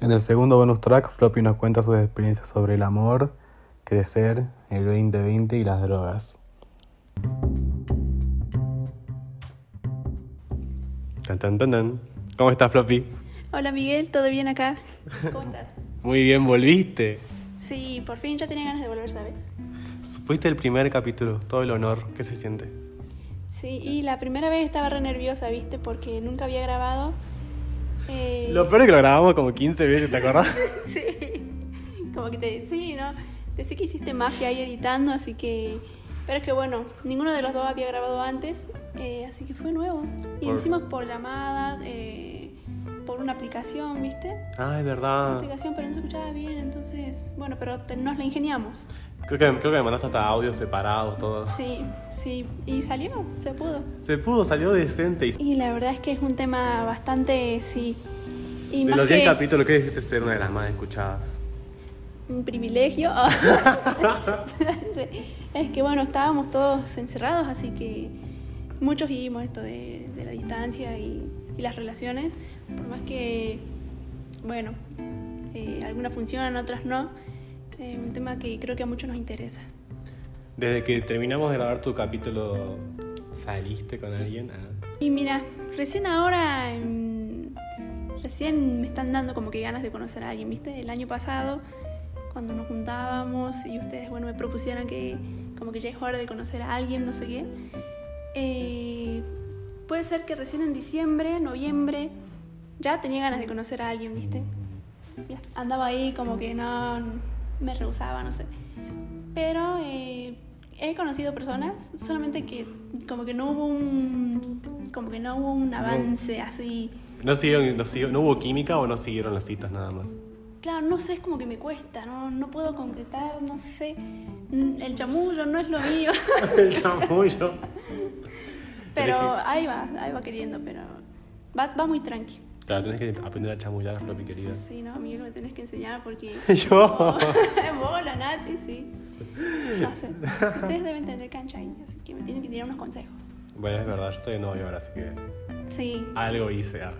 En el segundo bonus track, Floppy nos cuenta sus experiencias sobre el amor, crecer, el 2020 y las drogas. Tan, tan, tan, tan. ¿Cómo estás, Floppy? Hola Miguel, ¿todo bien acá? ¿Cómo estás? Muy bien, volviste. Sí, por fin ya tenía ganas de volver, ¿sabes? Fuiste el primer capítulo, todo el honor. ¿Qué se siente? Sí, y la primera vez estaba re nerviosa, ¿viste? Porque nunca había grabado. Eh, Lo peor es que lo grabamos como 15 veces, ¿te acordás? sí, como que te... Sí, ¿no? Te sé que hiciste magia ahí editando, así que... Pero es que bueno, ninguno de los dos había grabado antes, eh, así que fue nuevo. Y Por- hicimos por llamada, eh, por una aplicación, ¿viste? Ah, es verdad. aplicación, pero no se escuchaba bien, entonces... Bueno, pero te- nos la ingeniamos. Creo que, creo que me mandaste hasta audios separados, todo. Sí, sí, y salió, se pudo. Se pudo, salió decente. Y Y la verdad es que es un tema bastante, sí. Y de más los 10 que capítulos, ¿qué dijiste ser una de las más escuchadas? un privilegio. Es que bueno, estábamos todos encerrados, así que muchos vivimos esto de, de la distancia y, y las relaciones, por más que, bueno, eh, algunas funcionan, otras no. Es un tema que creo que a muchos nos interesa. Desde que terminamos de grabar tu capítulo, ¿saliste con alguien? Ah. Y mira, recién ahora, em, recién me están dando como que ganas de conocer a alguien, ¿viste? El año pasado, cuando nos juntábamos y ustedes, bueno, me propusieron que como que ya es hora de conocer a alguien, no sé qué. eh, puede ser que recién en diciembre, noviembre, ya tenía ganas de conocer a alguien, ¿viste? Andaba ahí como que no, me rehusaba, no sé. Pero eh, he conocido personas, solamente que como que no hubo un, como que no hubo un avance así. ¿No, siguieron, no, siguió- ¿No hubo química o no siguieron las citas nada más? Claro, no sé, es como que me cuesta, no, no puedo concretar, no sé. Mm, El chamullo no es lo mío, El chamullo. pero ahí va, ahí va queriendo, pero va, va muy tranqui. Claro, tenés que aprender a chamullar, Floppy querida. Sí, no, Miguel, me tenés que enseñar porque... Yo. Vos, la Nati, sí. No sé, ustedes deben tener cancha ahí, así que me tienen que tirar unos consejos. Bueno, es verdad, yo estoy de novio ahora, así que Sí, algo hice. ah.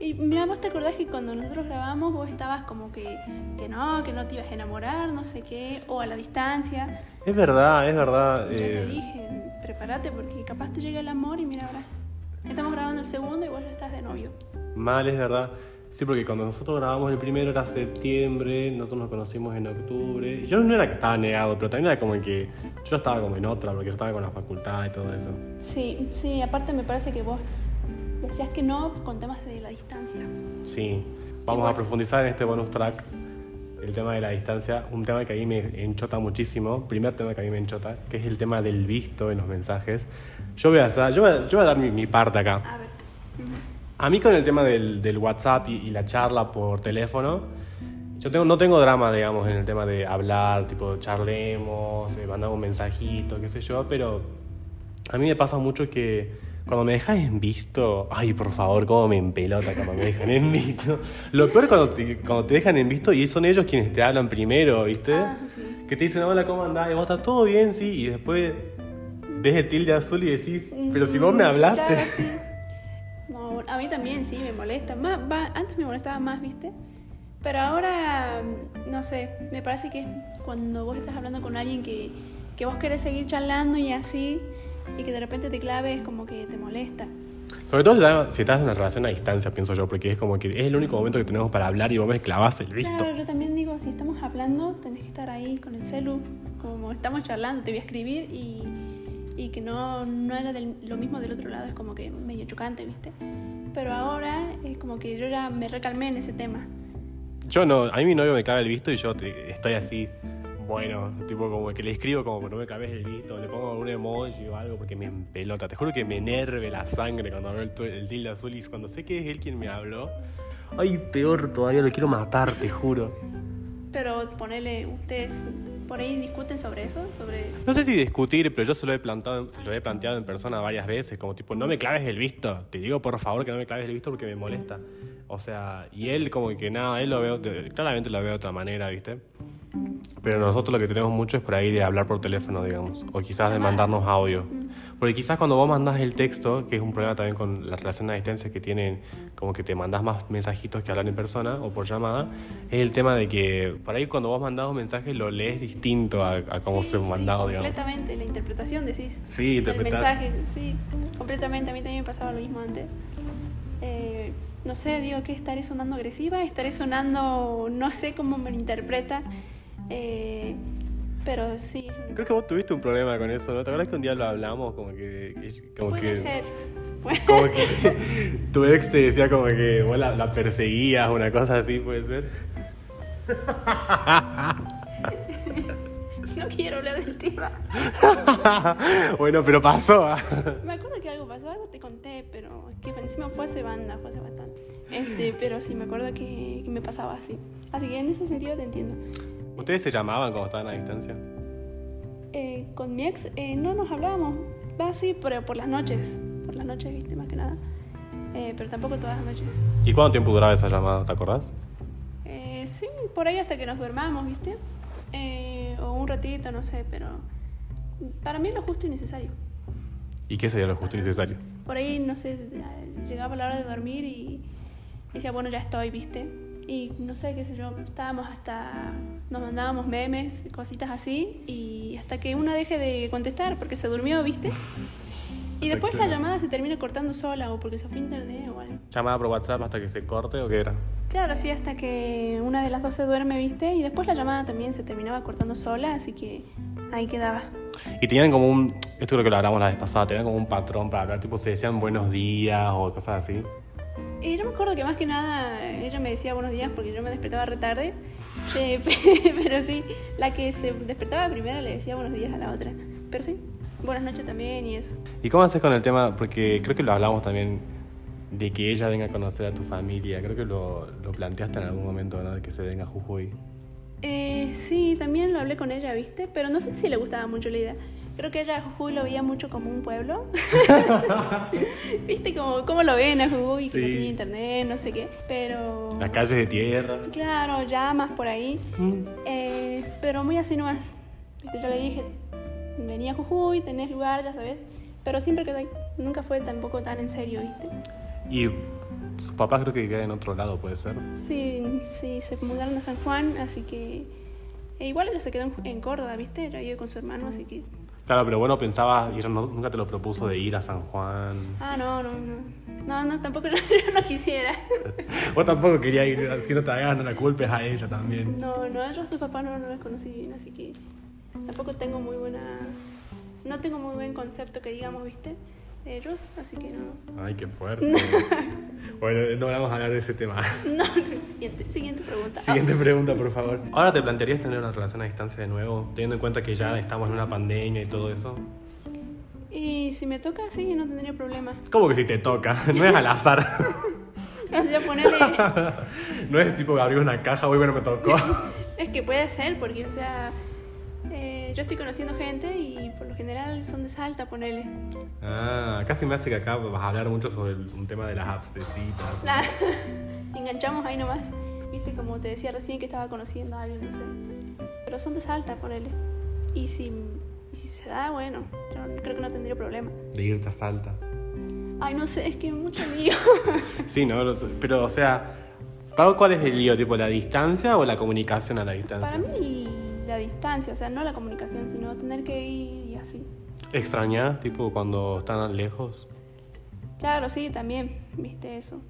Y mira, vos te acordás que cuando nosotros grabamos vos estabas como que, que no, que no te ibas a enamorar, no sé qué, o a la distancia. Es verdad, es verdad. Yo te eh, dije, prepárate porque capaz te llega el amor y mira ahora. Estamos grabando el segundo y vos ya estás de novio. Mal, es verdad. Sí, porque cuando nosotros grabamos el primero era septiembre, nosotros nos conocimos en octubre. Y yo no era que estaba negado, pero también era como que yo estaba como en otra, porque yo estaba con la facultad y todo eso. Sí, sí, aparte me parece que vos decías que no con temas de la distancia. Sí, vamos Igual. a profundizar en este bonus track el tema de la distancia, un tema que a mí me enchota muchísimo, primer tema que a mí me enchota, que es el tema del visto en los mensajes. Yo voy a, hacer- yo voy a, yo voy a dar mi, mi parte acá. A ver. A mí con el tema del, del WhatsApp y, y la charla por teléfono, yo tengo, no tengo drama, digamos, en el tema de hablar, tipo, charlemos, eh, mandamos un mensajito, qué sé yo, pero a mí me pasa mucho que cuando me dejas en visto, ay, por favor, cómo me empelota cuando me dejan en visto. Lo peor es cuando te, cuando te dejan en visto y son ellos quienes te hablan primero, ¿viste? Ah, sí. Que te dicen, hola, ¿cómo andás? Y vos estás todo bien, sí, y después ves el tilde azul y decís, pero si vos me Mm, hablaste. claro, sí. No, a mí también sí me molesta. Más, va- antes me molestaba más, ¿viste? Pero ahora, no sé, me parece que cuando vos estás hablando con alguien que, que vos querés seguir charlando y así, y que de repente te claves, como que te molesta. Sobre todo si estás- si estás en una relación a distancia, pienso yo, porque es como que es el único momento que tenemos para hablar y vos me clavas el visto. Claro, yo también digo, si estamos hablando, tenés que estar ahí con el celu, como estamos charlando, te voy a escribir y, y que no, no era del- lo mismo del otro lado, es como que medio chocante, ¿viste? Pero ahora es como que yo ya me recalmé en ese tema. Yo no, a mí mi novio me clava el visto y yo te- estoy así, bueno, tipo como que le escribo como no me claves el visto, le pongo un emoji o algo porque me empelota. Te juro que me enerve la sangre cuando veo el, el tilde azul y cuando sé que es él quien me habló. Ay, peor todavía, lo quiero matar, te juro. Pero ponele, ustedes por ahí discuten sobre eso, sobre... No sé si discutir, pero yo se lo he plantado, se lo he planteado en persona varias veces, como tipo, no me claves el visto. Te digo por favor que no me claves el visto porque me molesta. O sea, y él como que nada, él lo veo, claramente lo veo de otra manera, ¿viste? Pero nosotros lo que tenemos mucho es por ahí de hablar por teléfono, digamos. O quizás de mandarnos audio. Porque quizás cuando vos mandás el texto, que es un problema también con las relaciones a distancia que tienen, como que te mandás más mensajitos que hablar en persona o por llamada, es el tema de que por ahí cuando vos mandás un mensaje lo lees distinto a, a cómo Sí, se sí, mandado, digamos. Completamente, la interpretación decís. Sí, El interpretar. mensaje, sí, completamente. A mí también me pasaba lo mismo antes. Eh, no sé, digo que estaré sonando agresiva, estaré sonando, no sé cómo me lo interpreta. Eh, pero sí, Creo que vos tuviste un problema con eso, ¿no? ¿Te acuerdas que un día lo hablamos? Como que. Como puede que ser. Como que tu ex te decía como que vos la, la perseguías, una cosa así, puede ser. no quiero hablar del tema. bueno, pero pasó. ¿ah? Me acuerdo que algo pasó, algo te conté, pero es que encima fue hace banda, fue hace bastante. Este, pero sí, me acuerdo que, que me pasaba así. Así que en ese sentido te entiendo. ¿Ustedes se llamaban cuando estaban a distancia? Eh, con mi ex eh, no nos hablábamos, va así, pero por las noches. Por las noches, viste, más que nada. Eh, pero tampoco todas las noches. ¿Y cuánto tiempo duraba esa llamada? ¿Te acordás? Eh, sí, por ahí hasta que nos duermamos, viste. Eh, o un ratito, no sé, pero para mí lo justo y necesario. ¿Y qué sería lo justo y necesario? Por ahí, no sé, llegaba la hora de dormir y decía, bueno, ya estoy, viste. Y no sé, qué sé yo, estábamos hasta. Nos mandábamos memes, cositas así, y hasta que una deje de contestar porque se durmió, viste. Y después la llamada se termina cortando sola o porque se fue internet o algo. ¿Llamada por WhatsApp hasta que se corte o qué era? Claro, así hasta que una de las dos se duerme, viste. Y después la llamada también se terminaba cortando sola, así que ahí quedaba. Y tenían como un. Esto creo que lo hablamos la vez pasada. Tenían como un patrón para hablar, tipo, se decían buenos días o cosas así. Yo me acuerdo que más que nada ella me decía buenos días porque yo me despertaba re tarde. Eh, pero sí, la que se despertaba primero le decía buenos días a la otra. Pero sí, buenas noches también y eso. ¿Y cómo haces con el tema? Porque creo que lo hablamos también de que ella venga a conocer a tu familia. Creo que lo, lo planteaste en algún momento, ¿no? De que se venga a Jujuy. Eh, sí, también lo hablé con ella, ¿viste? Pero no sé si le gustaba mucho la idea. Creo que ella a Jujuy lo veía mucho como un pueblo. ¿Viste cómo, cómo lo ven a Jujuy? Que no tiene internet, no sé qué. Pero... Las calles de tierra. Claro, llamas por ahí. Mm. Eh, pero muy así nomás. ¿Viste? Yo le dije, venía a Jujuy, tenés lugar, ya sabes. Pero siempre quedó ahí. Nunca fue tampoco tan en serio, ¿viste? Y sus papás creo que vivían en otro lado, puede ser. Sí, sí, se mudaron a San Juan, así que... e igual ella se quedó en, en Córdoba, ¿viste? Ella vive con su hermano, así que... Claro, pero bueno, pensabas, y ella no- nunca te lo propuso de ir a San Juan. Ah, no, no, no. No, no, tampoco yo, no quisiera. Vos tampoco querías ir, así no te hagas, no la culpes a ella también. No, no, yo a sus papás no, no los conocí bien, así que tampoco tengo muy buena... No tengo muy buen concepto que digamos, ¿viste? De ellos, así que no. Ay, qué fuerte. bueno, no vamos a hablar de ese tema. No, siguiente, siguiente pregunta. Siguiente pregunta, por favor. ¿Ahora te plantearías tener una relación a distancia de nuevo, teniendo en cuenta que ya estamos en una pandemia y todo eso? Y si me toca, sí, no tendría problema. ¿Cómo que si te toca? No es al azar. O sea, ponerle... no es tipo abrir una caja, uy, bueno, me tocó. es que puede ser, porque, o sea... eh, yo estoy conociendo gente y por lo general son de Salta, ponele. Ah, casi me hace que acá vas a hablar mucho sobre el- un tema de las apps de citas. Enganchamos ahí nomás. Viste, como te decía recién que estaba conociendo a alguien, no sé. Pero son de Salta, ponele. Y si, y si se da, bueno, yo creo que no tendría problema. De irte a Salta. Ay, no sé, es que mucho lío. Sí, ¿no? Pero, o sea, ¿para- ¿cuál es el lío? ¿Tipo la distancia o la comunicación a la distancia? Para mí, la distancia, o sea, no la comunicación, sino tener que ir y así. ¿Extrañas, tipo, cuando están lejos? Claro, sí, también, viste eso.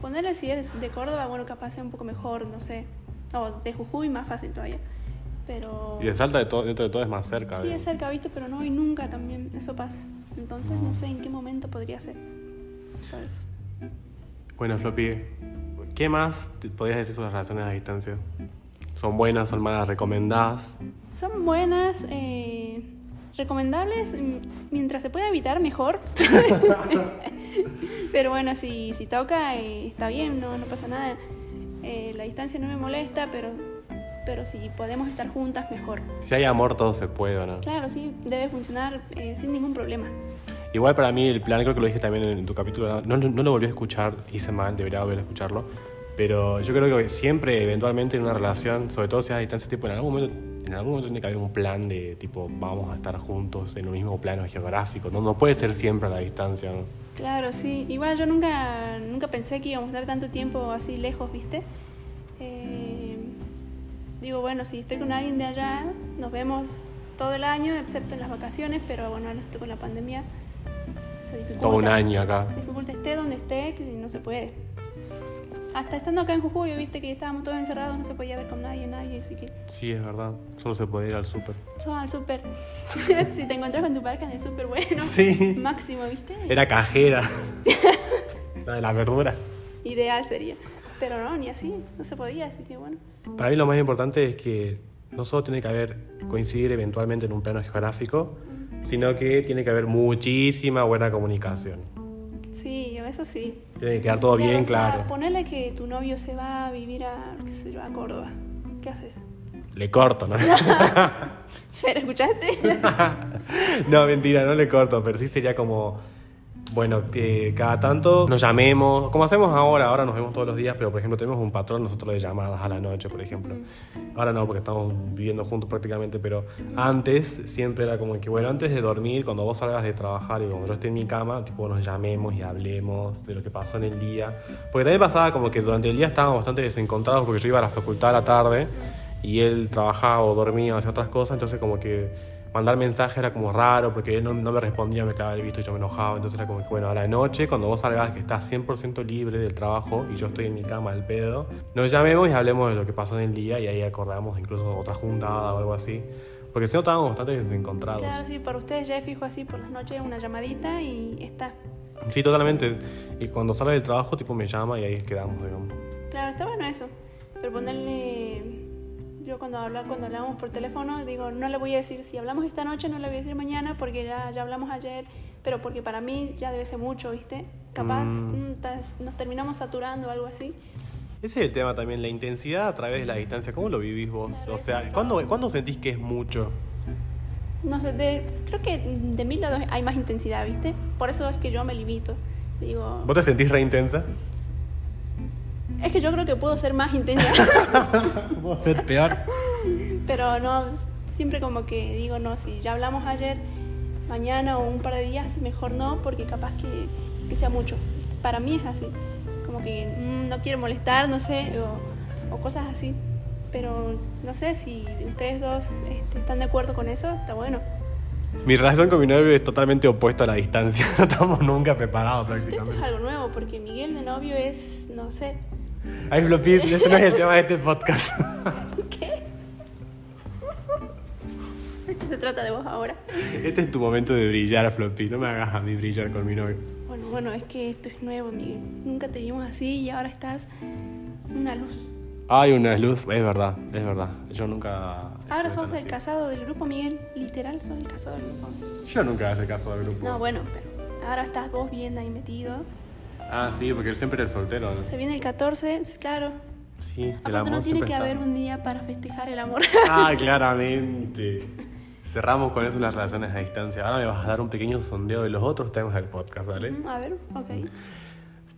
Ponerle si es de Córdoba, bueno, capaz sea un poco mejor, no sé. O de Jujuy, más fácil todavía. Pero. Y de Salta, de todo- dentro de todo, es más cerca. Sí, digamos. es cerca, viste, pero no y nunca también. Eso pasa. Entonces, no sé en qué momento podría ser. ¿Sabes? Bueno, Floppy, ¿qué más podrías decir sobre las relaciones a distancia? ¿Son buenas, son malas, recomendadas? Son buenas, eh, recomendables, mm, mientras se pueda evitar, mejor. pero bueno, si, si toca, eh, está bien, no, no pasa nada. Eh, la distancia no me molesta, pero, pero si podemos estar juntas, mejor. Si hay amor, todo se puede, ¿o no? Claro, sí, debe funcionar eh, sin ningún problema. Igual para mí el plan, creo que lo dije también en tu capítulo, no, no lo volví a escuchar, hice mal, debería volver a escucharlo. Pero yo creo que siempre, eventualmente, en una relación, sobre todo si es a distancia, tipo, en algún momento, en algún momento tiene que haber un plan de, tipo, vamos a estar juntos en un mismo plano geográfico. No, no puede ser siempre a la distancia, ¿no? Claro, sí. Igual yo nunca, nunca pensé que íbamos a estar tanto tiempo así lejos, ¿viste? Eh, digo, bueno, si estoy con alguien de allá, nos vemos todo el año, excepto en las vacaciones, pero bueno, ahora estoy con la pandemia. Se dificulta. Todo un año acá. Se dificulta, esté donde esté, que no se puede. Hasta estando acá en Jujuy, viste que estábamos todos encerrados, no se podía ver con nadie, nadie, así que... Sí, es verdad. Solo se puede ir al súper. Sos al súper. si te encuentras con tu pareja en el súper, bueno. Sí. Máximo, ¿viste? Era cajera. la de la verdura. Ideal sería. Pero no, ni así, no se podía, así que bueno. Para mí lo más importante es que no solo tiene que haber coincidir eventualmente en un plano geográfico, sino que tiene que haber muchísima buena comunicación. Eso sí. Tiene que quedar todo Claro, bien o sea, claro. Ponele que tu novio se va a vivir a, qué sé yo, a Córdoba. ¿Qué haces? Le corto, ¿no? Pero, ¿escuchaste? no, mentira, no le corto, pero sí sería como, bueno, que cada tanto nos llamemos, como hacemos ahora, ahora nos vemos todos los días, pero por ejemplo tenemos un patrón nosotros de llamadas a la noche, por ejemplo. Ahora no, porque estamos viviendo juntos prácticamente, pero antes siempre era como que, bueno, antes de dormir, cuando vos salgas de trabajar y cuando yo esté en mi cama, tipo nos llamemos y hablemos de lo que pasó en el día. Porque también pasaba como que durante el día estábamos bastante desencontrados porque yo iba a la facultad a la tarde y él trabajaba o dormía o hacía otras cosas, entonces como que mandar mensaje era como raro porque él no, no me respondía, me quedaba el visto y yo me enojaba, entonces era como que bueno, a la noche cuando vos salgas que estás 100% libre del trabajo y yo estoy en mi cama al pedo, nos llamemos y hablemos de lo que pasó en el día y ahí acordamos incluso otra juntada o algo así, porque si no estábamos bastante desencontrados. claro, sí, para ustedes ya es fijo así por las noches una llamadita y está. Sí, totalmente. Y cuando sale del trabajo, tipo me llama y ahí quedamos, digamos. Claro, está bueno eso. Pero ponerle. Yo cuando, habla, cuando hablamos por teléfono, digo, no le voy a decir, si hablamos esta noche, no le voy a decir mañana porque ya, ya hablamos ayer, pero porque para mí ya debe ser mucho, ¿viste? Capaz Mm. mm, nos terminamos saturando o algo así. Ese es el tema también, la intensidad a través de la distancia. ¿Cómo lo vivís vos? O sea. ¿cuándo, ¿cuándo sentís que es mucho? No sé, de- creo que de mil lados hay más intensidad, ¿viste? Por eso es que yo me limito. Digo, ¿Vos te sentís re intensa? Es que yo creo que puedo ser más intensa, ¿Puedo ser peor? pero no, siempre como que digo, no, si ya hablamos ayer, mañana o un par de días, mejor no, porque capaz que, que sea mucho. Para mí es así, como que mm, no quiero molestar, no sé, o, o cosas así. Pero no sé si ustedes dos este, están de acuerdo con eso, está bueno. Mi relación con mi novio es totalmente opuesta a la distancia. No estamos nunca separados Esto es prácticamente. algo nuevo, porque Miguel de novio es, no sé, Ay, Flopis, ese no es el tema de este podcast. ¿Qué? Esto se trata de vos ahora. Este es tu momento de brillar, Floppy. No me hagas a mí brillar con mi novio. Bueno, bueno, es que esto es nuevo, Miguel. Nunca te vimos así y ahora estás una luz. Hay una luz, es verdad, es verdad. Yo nunca. Ahora sos el casado del grupo, Miguel. Literal, sos el casado del grupo. Yo nunca hice caso del grupo. No, bueno, pero ahora estás vos bien ahí metido. Ah, sí, porque siempre era el soltero. ¿no? Se viene el 14, claro. Sí, el amor no tiene que está. haber un día para festejar el amor. Ah, claramente. Cerramos con eso las relaciones a distancia. Ahora me vas a dar un pequeño sondeo de los otros temas del podcast, ¿vale? Mm, A ver, ok.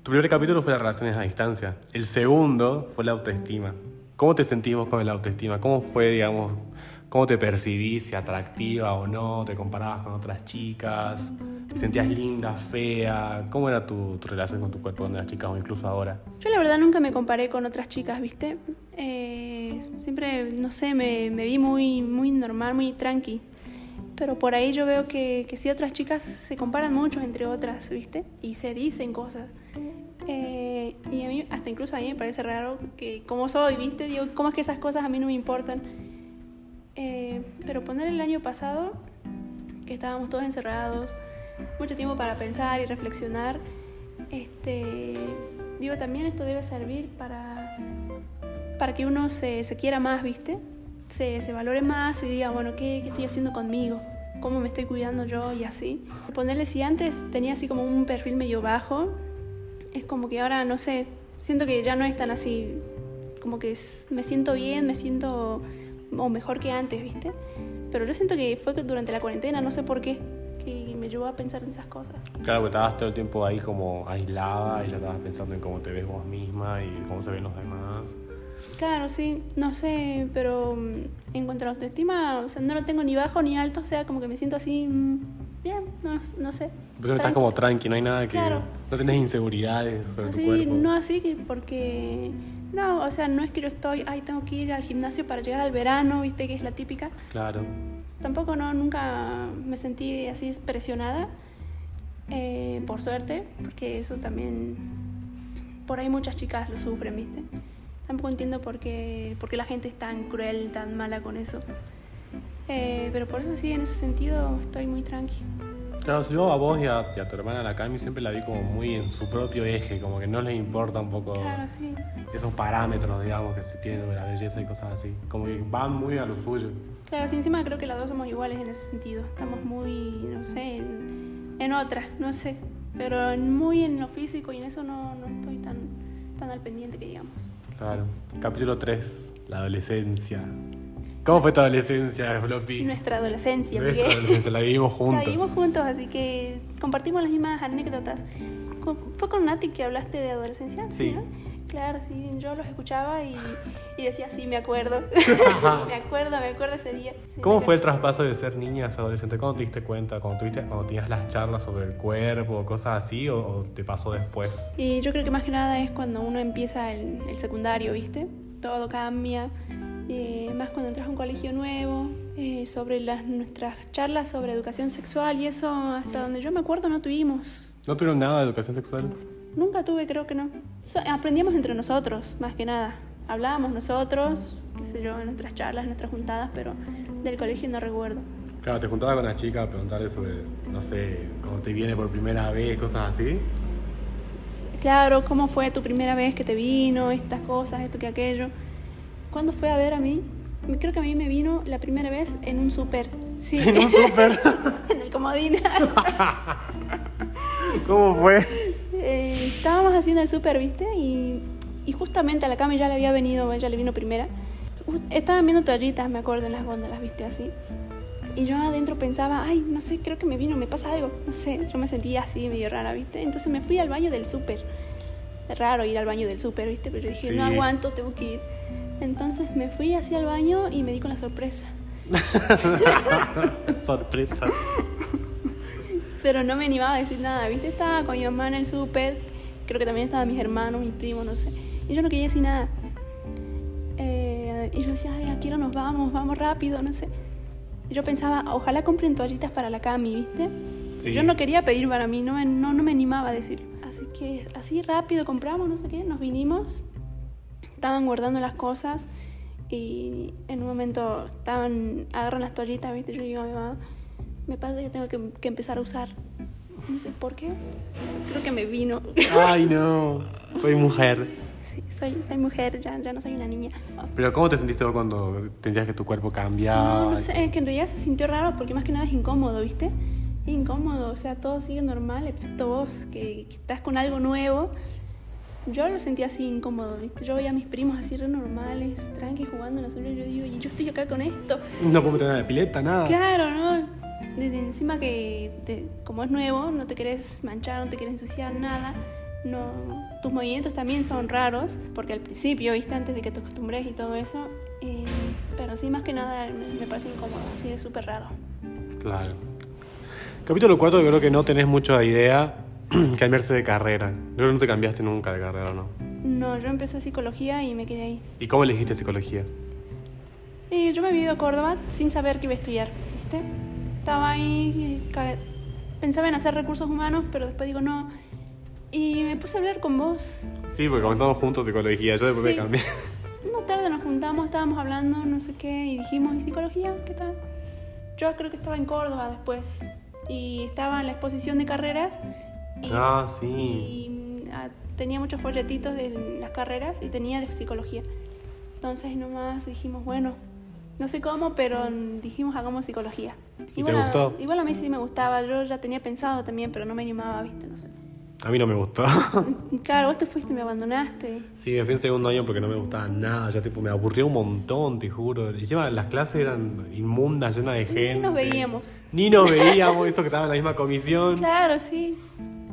Tu primer capítulo fue las relaciones a distancia. El segundo fue la autoestima. ¿Cómo te sentís vos con la autoestima? ¿Cómo fue, digamos, cómo te percibís, si atractiva o no? ¿Te comparabas con otras chicas? ¿Te sentías linda, fea? ¿Cómo era tu, tu relación con tu cuerpo cuando eras chica o incluso ahora? Yo la verdad nunca me comparé con otras chicas, ¿viste? Eh, siempre, no sé, me, me vi muy, muy normal, muy tranqui. Pero por ahí yo veo que, que sí otras chicas se comparan mucho entre otras, ¿viste? Y se dicen cosas. Eh, y a mí, hasta incluso a mí me parece raro que como soy, ¿viste? Digo, ¿cómo es que esas cosas a mí no me importan? Eh, pero poner el año pasado, que estábamos todos encerrados, mucho tiempo para pensar y reflexionar, este, digo, también esto debe servir para, para que uno se, se quiera más, ¿viste? Se, se valore más y diga, bueno, ¿qué, ¿qué estoy haciendo conmigo? ¿Cómo me estoy cuidando yo? Y así. Ponerle, si antes tenía así como un perfil medio bajo, es como que ahora, no sé, siento que ya no es tan así, como que me siento bien, me siento o mejor que antes, ¿viste? Pero yo siento que fue que durante la cuarentena, no sé por qué, que me llevó a pensar en esas cosas. Claro, porque estabas todo el tiempo ahí como aislada y ya estabas pensando en cómo te ves vos misma y cómo se ven los demás. Claro, sí, no sé, pero mm, en cuanto a la autoestima, o sea, no lo tengo ni bajo ni alto, o sea, como que me siento así, mm, bien, no, no sé. Pero estás como tranqui, no hay nada que... Claro. No tenés inseguridades sobre tu Así, cuerpo. no así que porque no, o sea, no es que yo estoy, ay, tengo que ir al gimnasio para llegar al verano, viste que es la típica. Claro. Tampoco no, nunca me sentí así presionada, eh, por suerte, porque eso también, por ahí muchas chicas lo sufren, viste. Tampoco entiendo por qué, por qué la gente es tan cruel, tan mala con eso. Eh, pero por eso sí, en ese sentido estoy muy tranqui. Claro, si yo a vos y a, y a tu hermana, la Cami, siempre la vi como muy en su propio eje, como que no les importa un poco Claro, sí. esos parámetros, digamos, que se tienen de la belleza y cosas así. Como que van muy a lo suyo. Claro, sí, encima creo que las dos somos iguales en ese sentido. Estamos muy, no sé, en, en otra, no sé. Pero muy en lo físico y en eso no, no estoy tan, tan al pendiente que digamos. Claro. Capítulo 3, la adolescencia. ¿Cómo fue tu adolescencia, Floppy? Nuestra adolescencia, Nuestra porque adolescencia, la vivimos juntos. la vivimos juntos, así que compartimos las mismas anécdotas. ¿Fue con Nati que hablaste de adolescencia? Sí. ¿no? Claro, sí, yo los escuchaba y, y decía, sí, me acuerdo. me acuerdo, me acuerdo ese día. Sí, ¿Cómo fue el traspaso de ser niña a ser adolescente? ¿Cuándo te diste cuenta? ¿Cuando, tuviste, cuando tenías las charlas sobre el cuerpo, cosas así, o, o te pasó después? Y yo creo que más que nada es cuando uno empieza el, el secundario, ¿viste? Todo cambia, eh, más cuando entras a un colegio nuevo, eh, sobre las, nuestras charlas sobre educación sexual y eso, hasta donde yo me acuerdo, no tuvimos. ¿No tuvieron nada de educación sexual? Nunca tuve, creo que no. So- aprendíamos entre nosotros, más que nada. Hablábamos nosotros, qué sé yo, en nuestras charlas, en nuestras juntadas, pero del colegio no recuerdo. Claro, te juntabas con una chica a preguntarle sobre, no sé, cómo te viene por primera vez, cosas así. Claro, ¿cómo fue tu primera vez que te vino? Estas cosas, esto que aquello. ¿Cuándo fue a ver a mí? Creo que a mí me vino la primera vez en un súper. Sí, En un súper. en el comodín. ¿Cómo fue? Eh, estábamos haciendo el súper, ¿viste? Y, y justamente a la cama ya le había venido, ella le vino primera. Estaban viendo toallitas, me acuerdo, en las góndolas, ¿viste? Así. Y yo adentro pensaba, ay, no sé, creo que me vino, me pasa algo. No sé, yo me sentía así, medio rara, ¿viste? Entonces me fui al baño del súper. Raro ir al baño del súper, ¿viste? Pero yo dije, Sí. no aguanto, tengo que ir. Entonces me fui así al baño y me di con la sorpresa. Sorpresa. Pero no me animaba a decir nada, ¿viste? Estaba con mi mamá en el súper, creo que también estaban mis hermanos, mis primos, no sé. Y yo no quería decir nada. Eh, y yo decía, ay, aquí no nos vamos, vamos rápido, no sé. Y yo pensaba, ojalá compren toallitas para la Cami, ¿viste? Sí. Yo no quería pedir para mí, no me, no, no me animaba a decir. Así que así rápido compramos, no sé qué, nos vinimos, estaban guardando las cosas y en un momento estaban, agarran las toallitas, ¿viste? Yo digo a mi mamá, me pasa que tengo que, que empezar a usar. No sé por qué, creo que me vino. Ay, no. Soy mujer. Sí, soy, soy mujer, ya, ya no soy una niña. Pero ¿cómo te sentiste vos cuando sentías que tu cuerpo cambiaba? No, no sé, es que en realidad se sintió raro porque más que nada es incómodo, ¿viste? Es incómodo, o sea, todo sigue normal excepto vos, que, que estás con algo nuevo. Yo lo sentía así incómodo, ¿viste? Yo veía a mis primos así re normales, tranqui, jugando en la sombra y yo digo, y yo estoy acá con esto. No puedo nada de pileta, nada. Claro, ¿no? De, de encima que te- como es nuevo, no te querés manchar, no te querés ensuciar, nada. No, tus movimientos también son raros, porque al principio, viste, antes de que te acostumbres y todo eso, eh, pero sí, más que nada me, me parece incómodo, así es súper raro. Claro. Capítulo 4, creo que no tenés mucha idea cambiarse de carrera. Yo creo que no te cambiaste nunca de carrera, ¿no? No, yo empecé psicología y me quedé ahí. ¿Y cómo elegiste psicología? Y yo me vine a Córdoba sin saber que iba a estudiar, ¿viste? Estaba ahí, eh, pensaba en hacer recursos humanos, pero después digo no. Y me puse a hablar con vos. Sí, porque comenzamos juntos psicología. Yo después me Sí. cambié. Una tarde nos juntamos, estábamos hablando, no sé qué, y dijimos, ¿y psicología? ¿Qué tal? Yo creo que estaba en Córdoba después. Y estaba en la exposición de carreras. Y, Ah, sí. y, mm, ah, tenía muchos folletitos de las carreras y tenía de psicología. Entonces nomás dijimos, bueno, no sé cómo, pero mm, dijimos hagamos psicología. ¿Y te gustó? A, igual a mí sí me gustaba, yo ya tenía pensado también, pero no me animaba, ¿viste? No sé. A mí no me gustó. Claro, vos te fuiste y me abandonaste. Sí, me fui en segundo año porque no me gustaba nada. Ya tipo me aburría un montón, te juro. Y encima las clases eran inmundas, llenas de gente. Ni nos veíamos. Ni nos veíamos, eso que estaba en la misma comisión. Claro, sí.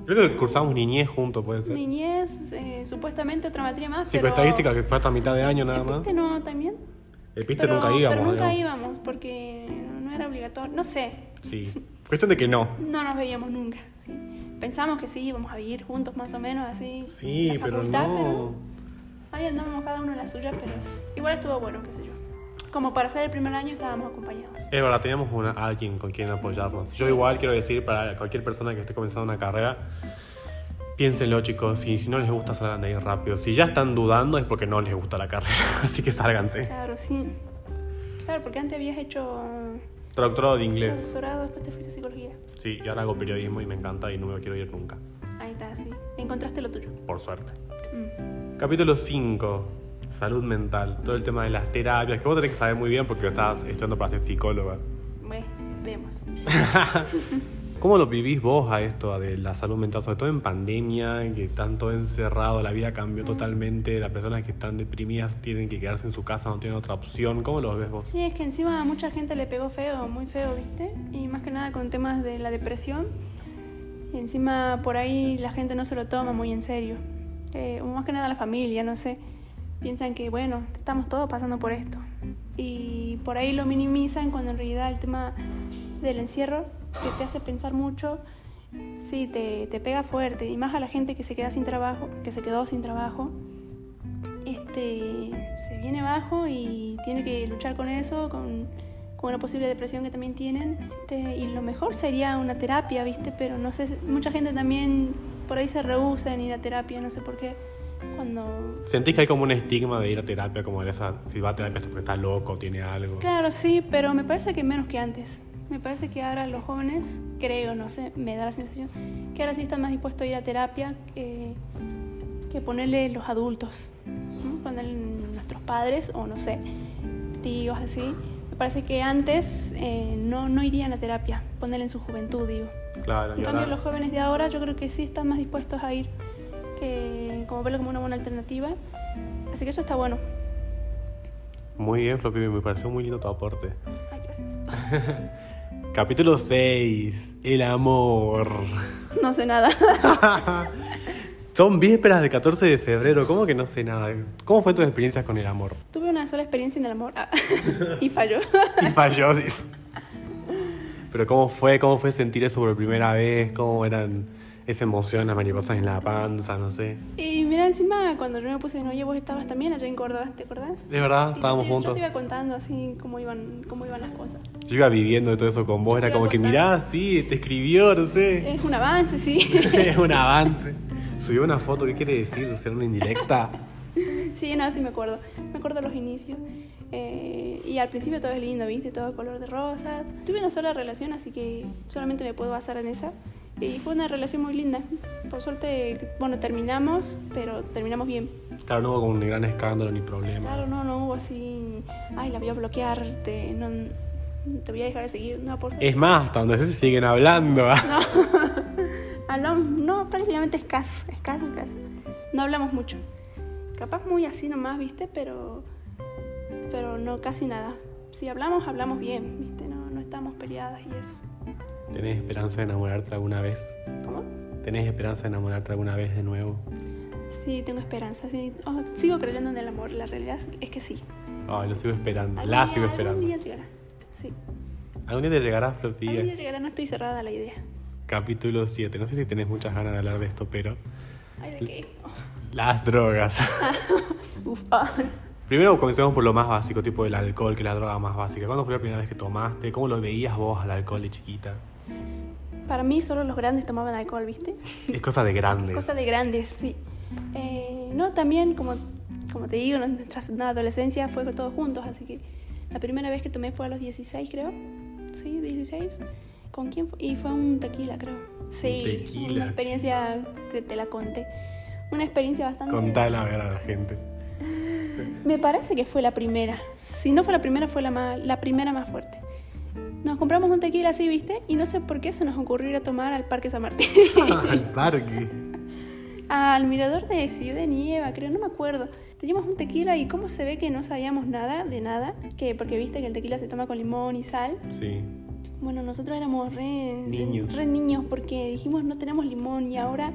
Creo que cursamos niñez juntos, puede ser. Niñez, eh, supuestamente otra materia más. Psicoestadística, que fue hasta mitad de año nada más. ¿Episte no también? Episte Pero- nunca íbamos. Pero nunca digamos. íbamos porque no era obligatorio. No sé, Sí. Cuestión de que no. no nos veíamos nunca. sí. Pensamos que sí, íbamos a vivir juntos más o menos así. Sí, la pero facultad, no. pero ahí andábamos cada uno en la suya, pero igual estuvo bueno, qué sé yo. Como para ser el primer año estábamos acompañados. Es verdad, teníamos una, alguien con quien apoyarnos. Yo igual quiero decir para cualquier persona que esté comenzando una carrera, piénsenlo chicos, si, si no les gusta salgan de ahí rápido. Si ya están dudando es porque no les gusta la carrera, así que sálganse. Claro, sí. Claro, porque antes habías hecho Doctorado de inglés. doctorado, después te fuiste a psicología. Sí, y ahora hago periodismo y me encanta y no me quiero ir nunca, Ahí está, sí. Encontraste lo tuyo. por suerte. Mm. Capítulo 5. Salud mental. Todo el tema de las terapias, que vos tenés que saber muy bien porque estás estudiando para ser psicóloga. Bueno, vemos. ¿Cómo lo vivís vos a esto de la salud mental? Sobre todo en pandemia, que tanto encerrado, la vida cambió totalmente, las personas que están deprimidas tienen que quedarse en su casa, no tienen otra opción. ¿Cómo lo ves vos? Sí, es que encima a mucha gente le pegó feo, muy feo, ¿viste? Y más que nada con temas de la depresión. Y encima por ahí la gente no se lo toma muy en serio. Eh, más que nada la familia, no sé. Piensan que, bueno, estamos todos pasando por esto. Y por ahí lo minimizan cuando en realidad el tema del encierro, que te hace pensar mucho, sí, te, te pega fuerte. Y más a la gente que se queda sin trabajo, que se quedó sin trabajo este, se viene abajo y tiene que luchar con eso, con, con una posible depresión que también tienen. Este, y lo mejor sería una terapia, ¿viste? Pero no sé, mucha gente también por ahí se rehúsa en ir a terapia, no sé por qué. Cuando... ¿Sentís que hay como un estigma de ir a terapia, como de esa, si va a terapia es porque está loco, tiene algo? Claro, sí, pero me parece que menos que antes. Me parece que ahora los jóvenes, creo, no sé, me da la sensación, que ahora sí están más dispuestos a ir a terapia que, que ponerle los adultos. ¿no? Ponerle nuestros padres o no sé, tíos así. Me parece que antes eh, no, no irían a terapia, ponerle en su juventud, digo. Claro, En cambio, los jóvenes de ahora yo creo que sí están más dispuestos a ir, que como verlo como una buena alternativa. Así que eso está bueno. Muy bien, Floppy, me pareció muy lindo tu aporte. Ay, gracias. Capítulo 6. El amor. No sé nada. Son vísperas del 14 de febrero, ¿cómo que no sé nada? ¿Cómo fue tu experiencia con el amor? Tuve una sola experiencia en el amor ah, y falló. Y falló, sí. Pero ¿cómo fue? ¿Cómo fue sentir eso por primera vez? ¿Cómo eran esa emoción, las mariposas en la panza? No sé. Y mira, encima cuando yo me puse de novia, vos estabas también allá en Córdoba, ¿te acordás? De verdad, Y yo estábamos te- Yo juntos. te iba contando así cómo iban, cómo iban las cosas. Yo iba viviendo de todo eso con vos, era Te como que mirá, sí, te escribió, no sé. Es un avance, sí. Es un avance. Subió una foto, ¿qué quiere decir? ¿Ser una indirecta? Sí, no, sí me acuerdo. Me acuerdo los inicios. Eh, y al principio todo es lindo, ¿viste? Todo color de rosas. Tuve una sola relación, así que solamente me puedo basar en esa. Y fue una relación muy linda. Por suerte, bueno, terminamos, pero terminamos bien. Claro, no hubo como un gran escándalo ni problema. Claro, no, no hubo así. Ay, la voy a bloquear, te, no, te voy a dejar de seguir. No, por Es más, hasta donde se siguen hablando. Hablamos, no, prácticamente escaso, escaso, escaso. No hablamos mucho. Capaz muy así nomás, ¿viste? Pero, pero no, casi nada. Si hablamos, hablamos bien, ¿viste? No, no estamos peleadas y eso. ¿Tenés esperanza de enamorarte alguna vez? ¿Cómo? ¿Tenés esperanza de enamorarte alguna vez de nuevo? Sí, tengo esperanza. Sí. Oh, sigo creyendo en el amor. La realidad es que sí. Ay, lo sigo esperando. Algún La día- sigo Algún esperando. día llegará. Sí. Algún día te llegará Algún día llegará. No estoy cerrada a la idea. Capítulo 7. No sé si tenés muchas ganas de hablar de esto, pero. Ay, ¿de qué? Las drogas. Uf, ah. Primero comencemos por lo más básico, tipo el alcohol, que es la droga más básica. ¿Cuándo fue la primera vez que tomaste? ¿Cómo lo veías vos al alcohol de chiquita? Para mí solo los grandes tomaban alcohol, ¿viste? Es cosa de grandes. Cosa de grandes, sí. Eh, no, también, como, como te digo, nuestra adolescencia fue todos juntos, así que la primera vez que tomé fue a los 16, creo. Sí, 16. ¿Con quién fue? Y fue un tequila, creo. Sí, tequila. una experiencia que te la conté. Una experiencia bastante... Contala a ver a la gente. Me parece que fue la primera. Si no fue la primera, fue la, más, la primera más fuerte. Nos compramos un tequila así, ¿viste? Y no sé por qué se nos ocurrió ir a tomar al Parque San Martín. al parque. al mirador de Ciudad de Nieva, creo, no me acuerdo. Teníamos un tequila y cómo se ve que no sabíamos nada de nada, que porque viste que el tequila se toma con limón y sal. Sí. Bueno, nosotros éramos re Niños. re niños porque dijimos no tenemos limón y ahora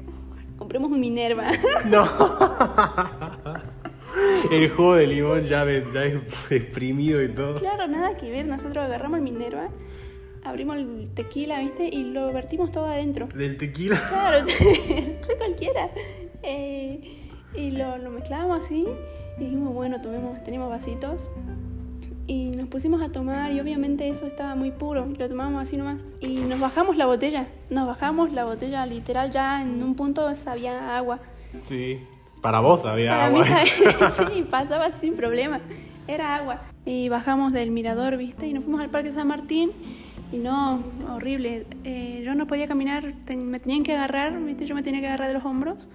compremos un Minerva. No. El jugo de limón ya, ya es exprimido y todo. claro, nada que ver. Nosotros agarramos el Minerva, abrimos el tequila, ¿viste? Y lo vertimos todo adentro. Del tequila. Claro, re cualquiera. Eh, y lo, lo mezclamos así y dijimos, bueno, tomemos, tenemos vasitos. Y nos pusimos a tomar y obviamente eso estaba muy puro, lo tomamos así nomás. Y nos bajamos la botella, nos bajamos la botella literal ya en un punto sabía agua. Sí. Para vos había Para agua. mí sí, pasaba sin problema, era agua. Y bajamos del mirador, viste, y nos fuimos al Parque San Martín. Y no, horrible. Eh, yo no podía caminar, ten- me tenían que agarrar, viste, yo me tenía que agarrar de los hombros.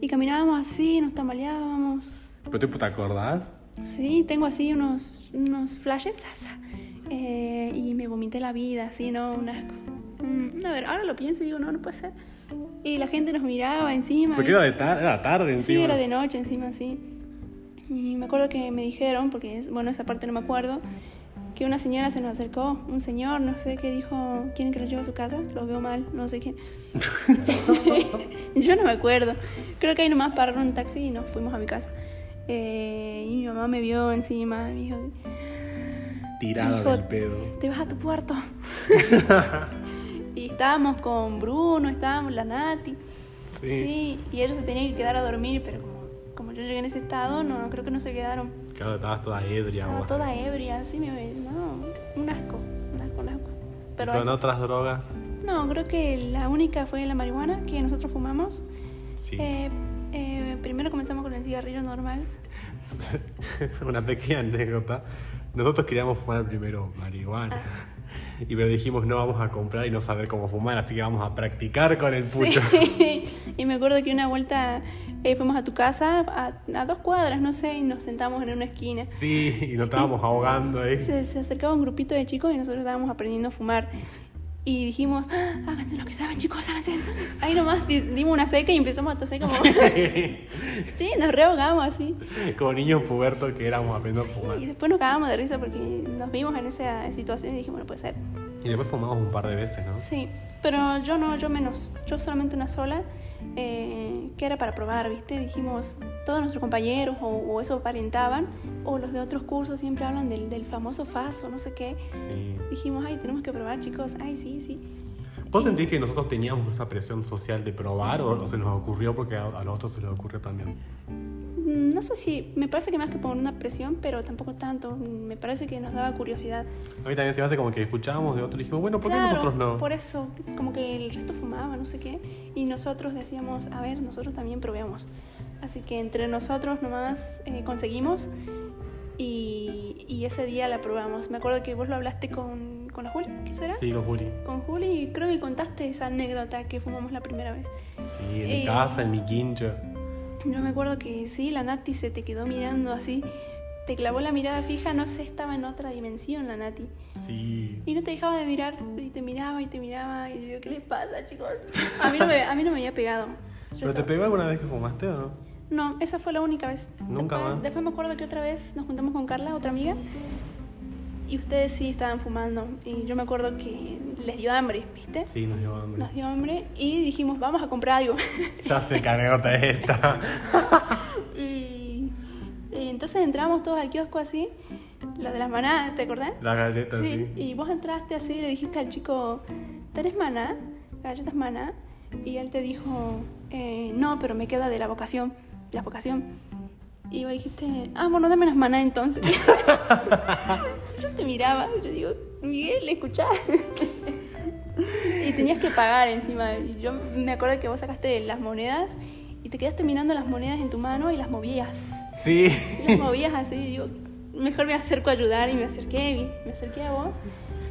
Y caminábamos así, nos tambaleábamos. ¿Pero te, te acordás? Sí, tengo así unos, unos flashes. Eh, y me vomité la vida, así, ¿no? Un asco. Mm, a ver, ahora lo pienso y digo, no, no puede ser. Y la gente nos miraba encima. Porque era, de ta- era tarde Sí, encima. era de noche encima, sí. Y me acuerdo que me dijeron, porque es- bueno, esa parte no me acuerdo, que una señora se nos acercó, un señor, no sé qué dijo, ¿quieren que los lleve a su casa? Los veo mal, no sé qué. Yo no me acuerdo. Creo que ahí nomás pararon un taxi y nos fuimos a mi casa. Eh, y mi mamá me vio encima, me dijo, Tirada del pedo. te vas a tu cuarto. y estábamos con Bruno, estábamos la Nati. Sí. Sí, y ellos se tenían que quedar a dormir, pero como, como yo llegué en ese estado, no, creo que no se quedaron. Claro, estabas toda ebria. Estaba toda ebria, así me no, un asco, un asco, un asco. Pero Con otras drogas. no, creo que la única fue la marihuana que nosotros fumamos. Sí. Eh, eh, primero comenzamos con el cigarrillo normal. Una pequeña anécdota. Nosotros queríamos fumar primero marihuana. Y pero dijimos no vamos a comprar y no saber cómo fumar, así que vamos a practicar con el pucho. Sí. y me acuerdo que una vuelta eh, fuimos a tu casa, a, a dos cuadras, no sé, y nos sentamos en una esquina. Sí, y nos estábamos ahogando ahí. Se, se acercaba un grupito de chicos y nosotros estábamos aprendiendo a fumar. Y dijimos, "Ah, háganse lo que saben, chicos, háganse. Ahí nomás di- dimos una seca y empezamos a toser como. sí, nos rehogamos así. Como niños pubertos que éramos aprendiendo a fumar. Y después nos cagamos de risa porque nos vimos en esa situación y dijimos, no puede ser. Y después fumamos un par de veces, ¿no? Sí, pero yo no, yo menos. Yo solamente una sola, eh, que era para probar, ¿viste? Dijimos, todos nuestros compañeros o, o eso aparentaban, o los de otros cursos siempre hablan del, del famoso FAS o no sé qué. Sí. Dijimos, ay, tenemos que probar, chicos. Ay, sí, sí. ¿Vos sentís que nosotros teníamos esa presión social de probar o, o se nos ocurrió porque a, a los otros se les ocurrió también? Mm, No sé si, me parece que más que por una presión, pero tampoco tanto. Mm, Me parece que nos daba curiosidad. A mí también se me hace como que escuchábamos de otros y dijimos, bueno, ¿por qué Claro, nosotros no? Por eso, como que el resto fumaba, no sé qué. Y nosotros decíamos, a ver, nosotros también probemos. Así que entre nosotros nomás eh, conseguimos y, y ese día la probamos. Me acuerdo que vos lo hablaste con, con la Juli, ¿qué eso era? Sí, con Juli. Con Juli creo que contaste esa anécdota que fumamos la primera vez. Sí, en mi Eh, casa, en mi quincho. Yo me acuerdo que sí, la Nati se te quedó mirando así, te clavó la mirada fija, no sé, estaba en otra dimensión la Nati. Sí. Y no te dejaba de mirar, y te miraba y te miraba, y yo digo, ¿qué les pasa, chicos? A mí no me, a mí no me había pegado. Yo ¿Pero te pegó alguna vez que fumaste o no? No, esa fue la única vez. Nunca después, más. Después me acuerdo que otra vez nos juntamos con Carla, otra amiga, y ustedes sí estaban fumando. Y yo me acuerdo que les dio hambre, ¿viste? Sí, nos dio hambre. Nos dio hambre y dijimos, vamos a comprar algo. Ya sé qué anécdota es esta. y, y entonces entramos todos al kiosco así, la de las manadas, ¿te acordás? La galleta, Sí, sí. y vos entraste así y le dijiste al chico, ¿tenés maná? ¿Galletas maná? Y él te dijo, eh, no, pero me queda de la vocación, la vocación. Y vos dijiste, ah, bueno, dame las maná entonces. yo te miraba, yo digo, Miguel, escuchá. y tenías que pagar encima. Y yo me acuerdo que vos sacaste las monedas y te quedaste mirando las monedas en tu mano y las movías. Sí. Y las movías así, y digo, mejor me acerco a ayudar y me acerqué, me acerqué a vos.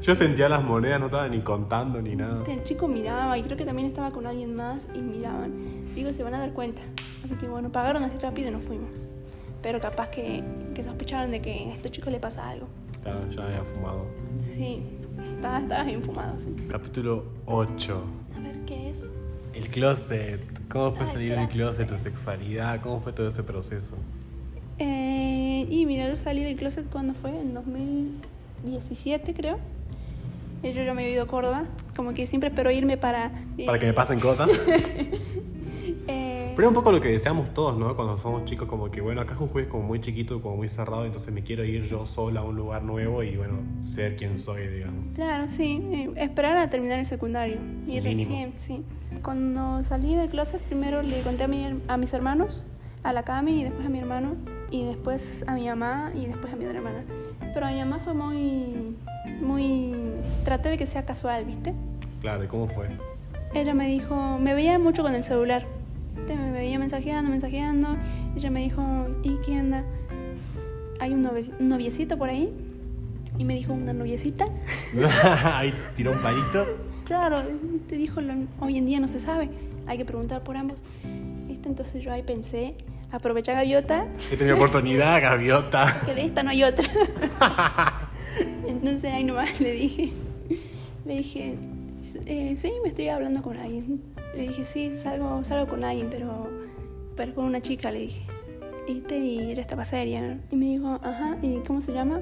Yo sentía las monedas, no estaba ni contando ni nada. El chico miraba y creo que también estaba con alguien más y miraban. Digo, se van a dar cuenta. Así que bueno, pagaron así rápido y nos fuimos. Pero capaz que, que sospecharon de que a este chico le pasa algo. Ya había fumado. Sí, estaba, estaba bien fumado, sí. Capítulo 8. A ver, ¿qué es? El closet. ¿Cómo fue Ah, el salir del closet. closet, tu sexualidad? ¿Cómo fue todo ese proceso? Eh, y mira, yo salí del closet cuando fue, en 2017 creo. Y Yo ya me había ido a Córdoba, como que siempre espero irme para... eh, Para que me pasen cosas. Pero es un poco lo que deseamos todos, ¿no? Cuando somos chicos, como que, bueno, acá Jujuy es como muy chiquito, como muy cerrado, entonces me quiero ir yo sola a un lugar nuevo y, bueno, ser quien soy, digamos. Claro, sí. esperar a terminar el secundario. Y Mínimo. recién, sí. Cuando salí del closet, primero le conté a, mi a mis hermanos, a la Cami y después a mi hermano, y después a mi mamá y después a mi otra hermana. Pero a mi mamá fue muy. muy. traté de que sea casual, ¿viste? Claro, ¿y cómo fue? Ella me dijo, me veía mucho con el celular. Te- Me veía mensajeando, mensajeando. Ella me dijo, ¿y qué onda? ¿Hay un, novie- un noviecito por ahí? Y me dijo, ¿una noviecita? Ahí tiró un palito. Claro, te dijo, hoy en día no se sabe, hay que preguntar por ambos. ¿Viste? Entonces yo ahí pensé, aprovecha gaviota, es mi oportunidad, gaviota. que de esta no hay otra. Entonces ahí nomás le dije, le dije, "Eh, sí, me estoy hablando con alguien. Le dije, sí, salgo, salgo con alguien, pero, pero con una chica, le dije. ¿Viste? Y ella estaba seria. ¿no? Y me dijo, ajá, ¿y cómo se llama?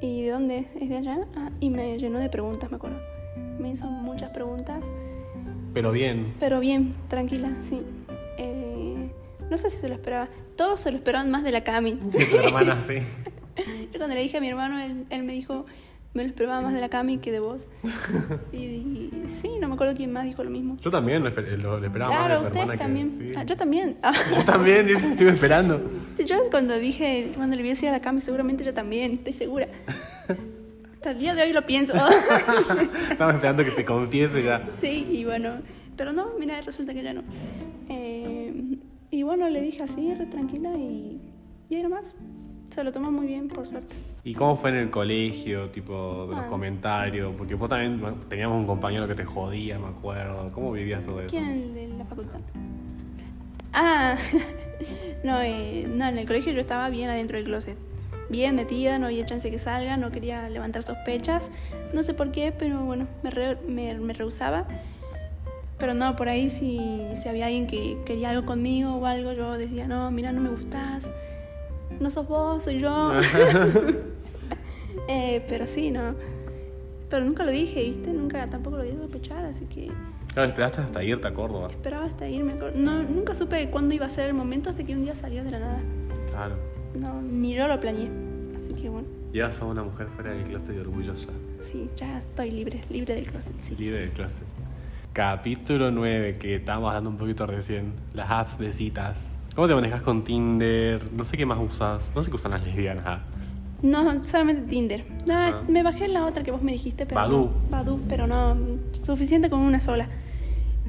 ¿Y de dónde es? ¿Es de allá? Ah, y me llenó de preguntas, me acuerdo. Me hizo muchas preguntas. Pero bien. Pero bien, tranquila, sí. Eh, no sé si se lo esperaba. Todos se lo esperaban más de la Cami. Sí, tu hermana, sí. Yo cuando le dije a mi hermano, él, él me dijo, me lo esperaba más de la Cami que de vos. Y, y sí, no me acuerdo quién más dijo lo mismo. Yo también lo, esper- lo- lo esperaba claro, más de ustedes hermana que- también. sí. Ah, yo también. Yo también, dice, estuve esperando. yo cuando dije, cuando le vi decir a la Cami, seguramente yo también, estoy segura. Hasta el día de hoy lo pienso. Estaba esperando que se confiese ya. Sí, y bueno, pero no, mira, resulta que ya no. Eh, y bueno, le dije así, re tranquila y, y ahí nomás. Se lo tomó muy bien, por suerte. ¿Y cómo fue en el colegio, tipo, de los Ah. comentarios? Porque vos también teníamos un compañero que te jodía, me acuerdo. ¿Cómo vivías todo eso? ¿Quién el de la facultad? Ah, no, eh, no, en el colegio yo estaba bien adentro del closet. Bien metida, no había chance que salga, no quería levantar sospechas. No sé por qué, pero bueno, me, re- me, me rehusaba. Pero no, por ahí si, si había alguien que quería algo conmigo o algo, yo decía, no, mira, no me gustás. No sos vos, soy yo. Eh, pero sí, no. Pero nunca lo dije, ¿viste? Nunca tampoco lo di a sospechar, así que Claro, esperaste hasta irte a Córdoba. esperaba hasta irme. No, nunca supe cuándo iba a ser el momento hasta que un día salió de la nada. Claro. No, ni yo lo planeé. Así que bueno, Ya sos una mujer fuera del closet y orgullosa. sí, ya estoy libre, libre del closet, sí. Libre del closet. Capítulo 9, que estábamos hablando un poquito recién. Las apps de citas. ¿Cómo te manejas con Tinder? No sé qué más usas. No sé qué usan las lesbianas. ah. No, solamente Tinder. No, Ah. me bajé la otra que vos me dijiste, pero. Badoo. No, Badoo, pero no, suficiente con una sola.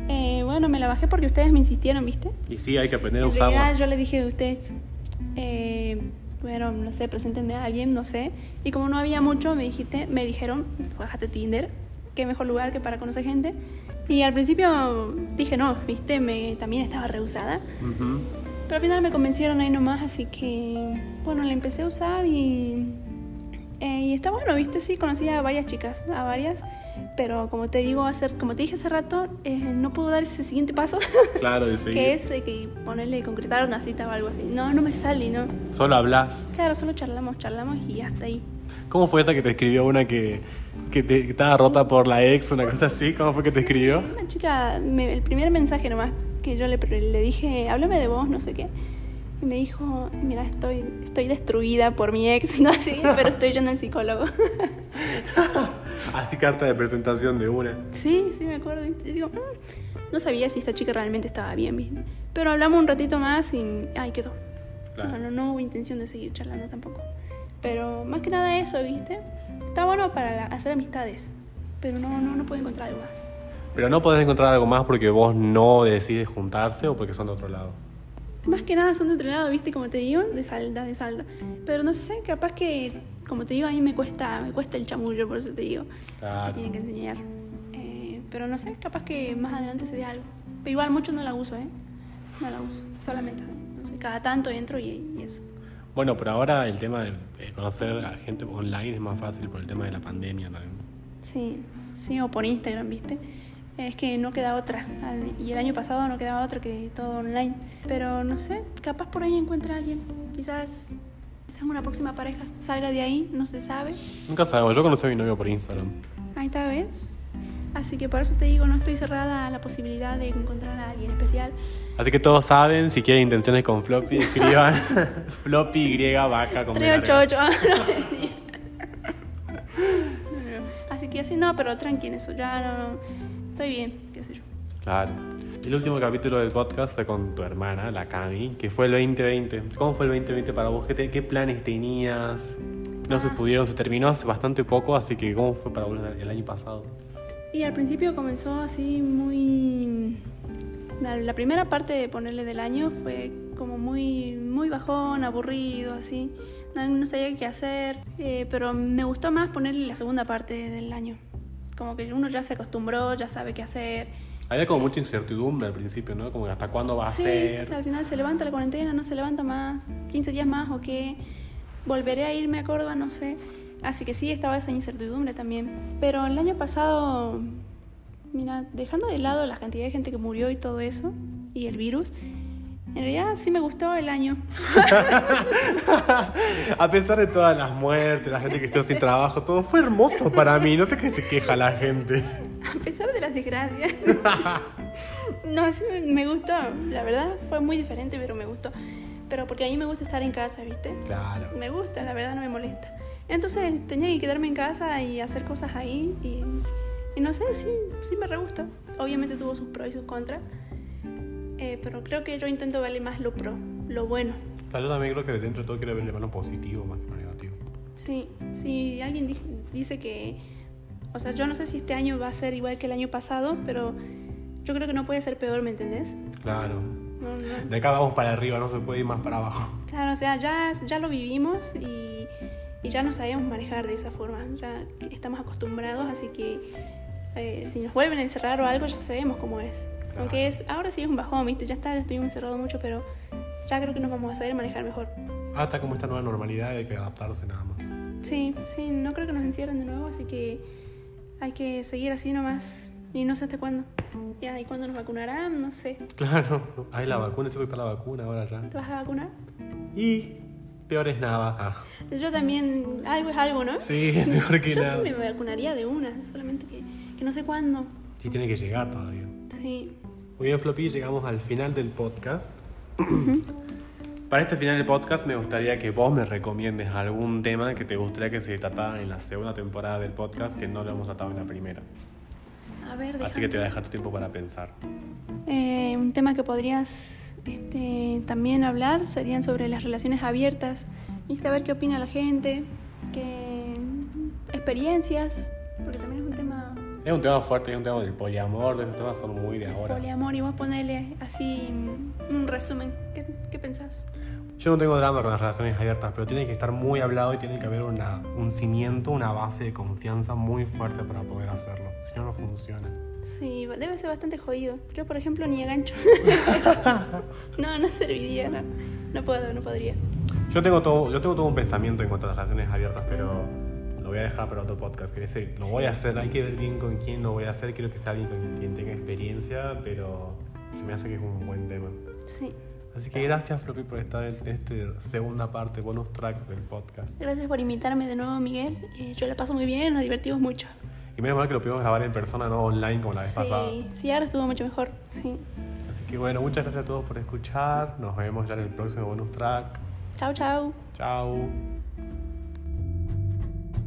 Eh, bueno, me la bajé porque ustedes me insistieron, ¿viste? Y sí, hay que aprender a En realidad usarlas. yo le dije a ustedes, eh, bueno, no sé, preséntenme a alguien, no sé. Y como no había mucho, me dijiste, me dijeron, bájate Tinder, qué mejor lugar que para conocer gente. Y al principio dije no, viste, me, también estaba rehusada. Ujú. Pero al final me convencieron ahí nomás, así que bueno, la empecé a usar y, eh, y está bueno, viste, sí, conocí a varias chicas, a varias. Pero como te digo, hacer, como te dije hace rato, eh, no puedo dar ese siguiente paso, Claro, de seguir. que es eh, que ponerle, concretar una cita o algo así. No, no me sale, no. Solo hablas. Claro, solo charlamos, charlamos y hasta ahí. ¿Cómo fue esa que te escribió una que, que, te, que estaba rota por la ex, una cosa así? ¿Cómo fue que te escribió? Una chica, me- el primer mensaje nomás que yo le, le dije, háblame de vos, no sé qué. Y me dijo, mira, estoy, estoy destruida por mi ex, no así, pero estoy yendo al psicólogo. Así carta de presentación de una. sí, sí, me acuerdo. Y digo, "Mm". no sabía si esta chica realmente estaba bien, ¿viste? Pero hablamos un ratito más y ahí quedó. Claro. No, no, no hubo intención de seguir charlando tampoco. Pero más que nada eso, ¿viste? Está bueno para la- hacer amistades, pero no, no, no puedo encontrar algo más. Pero no podés encontrar algo más porque vos no decides juntarse o porque son de otro lado. Más que nada son de otro lado, ¿viste? Como te digo, de salda, de salda. Pero no sé, capaz que, como te digo, a mí me cuesta, me cuesta el chamullo, por eso te digo. Claro. Me tienen que enseñar. Eh, pero no sé, capaz que más adelante se dé algo. Pero igual mucho no la uso, ¿eh? No la uso. Solamente, no sé, cada tanto entro y, y eso. Bueno, por ahora el tema de conocer a gente online es más fácil por el tema de la pandemia también. Sí, sí, o por Instagram, ¿viste? Es que no queda otra. Y el año pasado no quedaba otra que todo online. Pero no sé, capaz por ahí encuentra a alguien. Quizás, quizás una próxima pareja salga de ahí, no se sabe. Nunca sabemos, yo conocí a mi novio por Instagram. Ahí está, ¿ves? Así que por eso te digo, no estoy cerrada a la posibilidad de encontrar a alguien especial. Así que todos saben, si quieren intenciones con Floppy, escriban Floppy Y vaca con B larga. 388. No, no, no. Así que así no, pero tranqui en eso, ya no, no. Estoy bien, qué sé yo. Claro. El último capítulo del podcast fue con tu hermana, la Cami, que fue el 2020. ¿Cómo fue el 2020 para vos? ¿Qué, te- qué planes tenías? No se Ah. pudieron, se terminó hace bastante poco, así que ¿cómo fue para vos el año pasado? Y al principio comenzó así muy... La, la primera parte de ponerle del año fue como muy, muy bajón, aburrido, así. No, no sabía qué hacer, eh, pero me gustó más ponerle la segunda parte del año. Como que uno ya se acostumbró, ya sabe qué hacer. Había como mucha incertidumbre al principio, ¿no? Como hasta cuándo va a Sí, ser. o sea, al final se levanta la cuarentena, no se levanta más, 15 días más o qué, volveré a irme a Córdoba, no sé. Así que sí, estaba esa incertidumbre también. Pero el año pasado, mira, dejando de lado la cantidad de gente que murió y todo eso, y el virus, en realidad sí me gustó el año. a pesar de todas las muertes, la gente que estuvo sin trabajo, todo fue hermoso para mí. No sé qué se queja la gente. A pesar de las desgracias. no, sí me, gustó. La verdad fue muy diferente, pero me gustó. Pero porque a mí me gusta estar en casa, ¿viste? Claro. Me gusta, la verdad no me molesta. Entonces tenía que quedarme en casa y hacer cosas ahí y, y no sé, sí, sí me re gustó. Obviamente tuvo sus pros y sus contras, eh, pero creo que yo intento verle más lo pro, lo bueno. Claro, también creo que dentro de todo quiero verle más lo positivo más que lo negativo. Sí, si alguien di- dice que, o sea, yo no sé si este año va a ser igual que el año pasado, pero yo creo que no puede ser peor, ¿me entendés? Claro. No, no. De acá vamos para arriba, no se puede ir más para abajo. Claro, o sea, ya, ya lo vivimos y, y ya no sabemos manejar de esa forma. Ya estamos acostumbrados, así que eh, si nos vuelven a encerrar o algo, ya sabemos cómo es. Claro. Aunque es, ahora sí es un bajón, ¿viste? Ya está, estuvimos encerrados mucho, pero ya creo que nos vamos a saber manejar mejor. Hasta como esta nueva normalidad hay que adaptarse nada más. Sí, sí, no creo que nos encierren de nuevo, así que hay que seguir así nomás. Y no sé hasta cuándo. Ya, ¿y cuándo nos vacunarán? No sé. Claro, hay la vacuna, eso que está la vacuna ahora ya. ¿Te vas a vacunar? Y peor es nada. Ah, Yo también, algo es algo, ¿no? sí, peor que Yo nada. sí me vacunaría de una, solamente que, que no sé cuándo. Sí, tiene que llegar todavía. Sí. Muy bien, Floppy, llegamos al final del podcast. Para este final del podcast me gustaría que vos me recomiendes algún tema que te gustaría que se tratara en la segunda temporada del podcast que no lo hemos tratado en la primera. A ver, Así que te voy a dejar tu tiempo para pensar. Eh, un tema que podrías este, también hablar serían sobre las relaciones abiertas. Viste a ver qué opina la gente, qué experiencias, Es un tema fuerte, es un tema del poliamor, de esos temas son muy de ahora. poliamor y vos ponerle así un resumen. ¿Qué, qué pensás? Yo no tengo drama con las relaciones abiertas, pero tiene que estar muy hablado y tiene que haber una, un cimiento, una base de confianza muy fuerte para poder hacerlo. Si no, no funciona. Sí, debe ser bastante jodido. Yo, por ejemplo, ni a gancho. no, no serviría, no. No puedo, no podría. Yo tengo todo, yo tengo todo un pensamiento en cuanto a las relaciones abiertas, pero voy a dejar para otro podcast. Que ese lo voy a hacer, hay que ver bien con quién lo voy a hacer. Quiero que sea alguien con quien tenga experiencia, pero se me hace que es un buen tema. Sí. Así que gracias, Floppy, por estar en esta segunda parte, bonus track del podcast. Gracias por invitarme de nuevo, Miguel. Eh, yo la paso muy bien, nos divertimos mucho. Y menos mal que lo pudimos grabar en persona, no online como la vez pasada. Sí, sí, ahora estuvo mucho mejor. Sí. Así que bueno, muchas gracias a todos por escuchar. Nos vemos ya en el próximo bonus track. Chao, chao. Chao.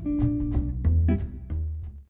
you